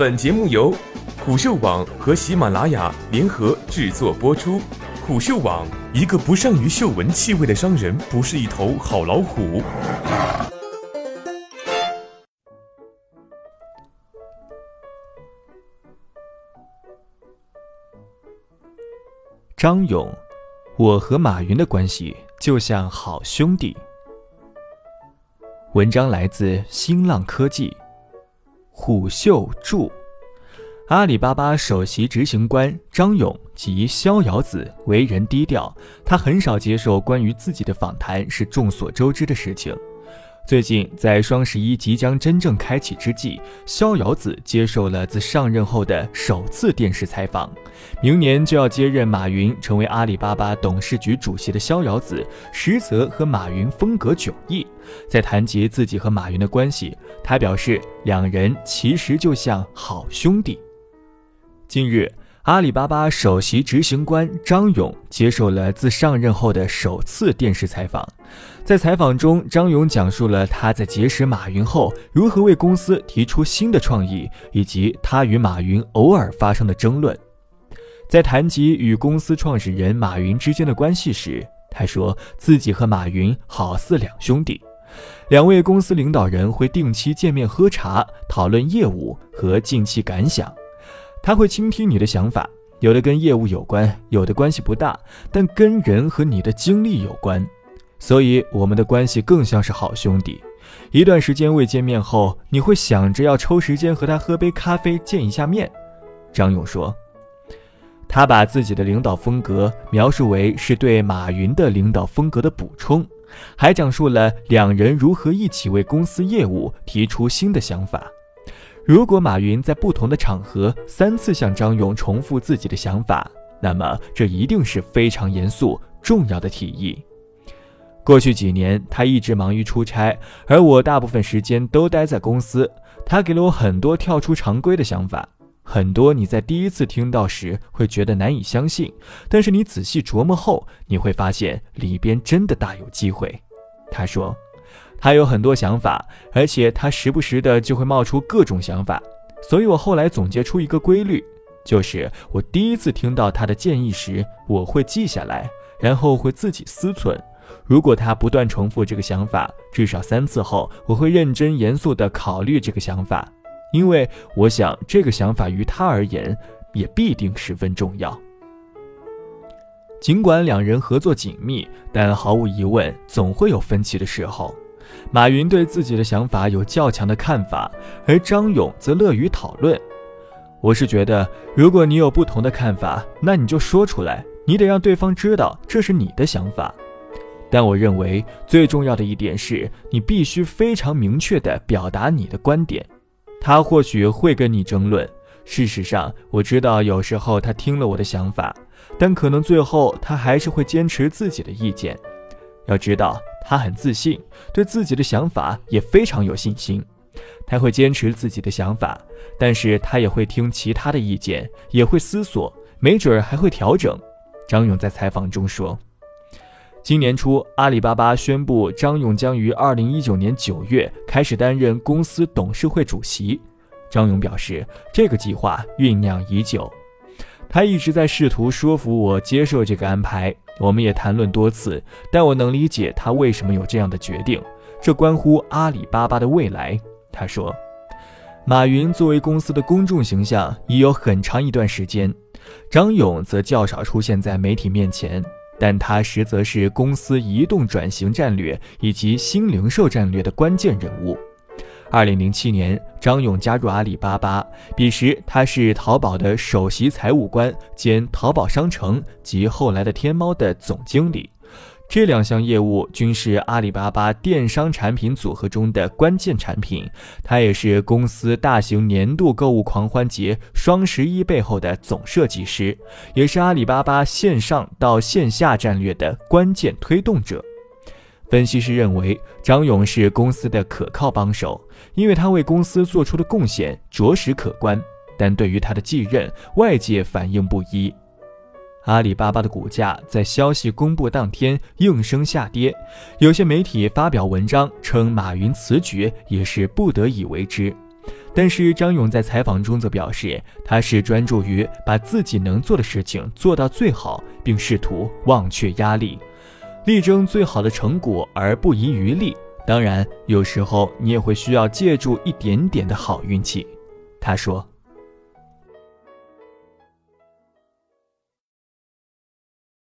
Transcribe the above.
本节目由虎嗅网和喜马拉雅联合制作播出。虎嗅网：一个不善于嗅闻气味的商人，不是一头好老虎。张勇，我和马云的关系就像好兄弟。文章来自新浪科技，虎嗅著。阿里巴巴首席执行官张勇及逍遥子为人低调，他很少接受关于自己的访谈，是众所周知的事情。最近，在双十一即将真正开启之际，逍遥子接受了自上任后的首次电视采访。明年就要接任马云成为阿里巴巴董事局主席的逍遥子，实则和马云风格迥异。在谈及自己和马云的关系，他表示两人其实就像好兄弟。近日。阿里巴巴首席执行官张勇接受了自上任后的首次电视采访。在采访中，张勇讲述了他在结识马云后如何为公司提出新的创意，以及他与马云偶尔发生的争论。在谈及与公司创始人马云之间的关系时，他说自己和马云好似两兄弟。两位公司领导人会定期见面喝茶，讨论业务和近期感想。他会倾听你的想法，有的跟业务有关，有的关系不大，但跟人和你的经历有关，所以我们的关系更像是好兄弟。一段时间未见面后，你会想着要抽时间和他喝杯咖啡，见一下面。张勇说，他把自己的领导风格描述为是对马云的领导风格的补充，还讲述了两人如何一起为公司业务提出新的想法。如果马云在不同的场合三次向张勇重复自己的想法，那么这一定是非常严肃、重要的提议。过去几年，他一直忙于出差，而我大部分时间都待在公司。他给了我很多跳出常规的想法，很多你在第一次听到时会觉得难以相信，但是你仔细琢磨后，你会发现里边真的大有机会。他说。他有很多想法，而且他时不时的就会冒出各种想法，所以我后来总结出一个规律，就是我第一次听到他的建议时，我会记下来，然后会自己思忖。如果他不断重复这个想法，至少三次后，我会认真严肃地考虑这个想法，因为我想这个想法于他而言也必定十分重要。尽管两人合作紧密，但毫无疑问总会有分歧的时候。马云对自己的想法有较强的看法，而张勇则乐于讨论。我是觉得，如果你有不同的看法，那你就说出来，你得让对方知道这是你的想法。但我认为最重要的一点是你必须非常明确地表达你的观点。他或许会跟你争论，事实上，我知道有时候他听了我的想法，但可能最后他还是会坚持自己的意见。要知道。他很自信，对自己的想法也非常有信心。他会坚持自己的想法，但是他也会听其他的意见，也会思索，没准儿还会调整。张勇在采访中说：“今年初，阿里巴巴宣布张勇将于二零一九年九月开始担任公司董事会主席。”张勇表示，这个计划酝酿已久。他一直在试图说服我接受这个安排，我们也谈论多次，但我能理解他为什么有这样的决定，这关乎阿里巴巴的未来。他说，马云作为公司的公众形象已有很长一段时间，张勇则较少出现在媒体面前，但他实则是公司移动转型战略以及新零售战略的关键人物。二零零七年，张勇加入阿里巴巴，彼时他是淘宝的首席财务官兼淘宝商城及后来的天猫的总经理。这两项业务均是阿里巴巴电商产品组合中的关键产品。他也是公司大型年度购物狂欢节双十一背后的总设计师，也是阿里巴巴线上到线下战略的关键推动者。分析师认为，张勇是公司的可靠帮手，因为他为公司做出的贡献着实可观。但对于他的继任，外界反应不一。阿里巴巴的股价在消息公布当天应声下跌，有些媒体发表文章称马云此举也是不得已为之。但是张勇在采访中则表示，他是专注于把自己能做的事情做到最好，并试图忘却压力，力争最好的成果而不遗余力。当然，有时候你也会需要借助一点点的好运气。他说。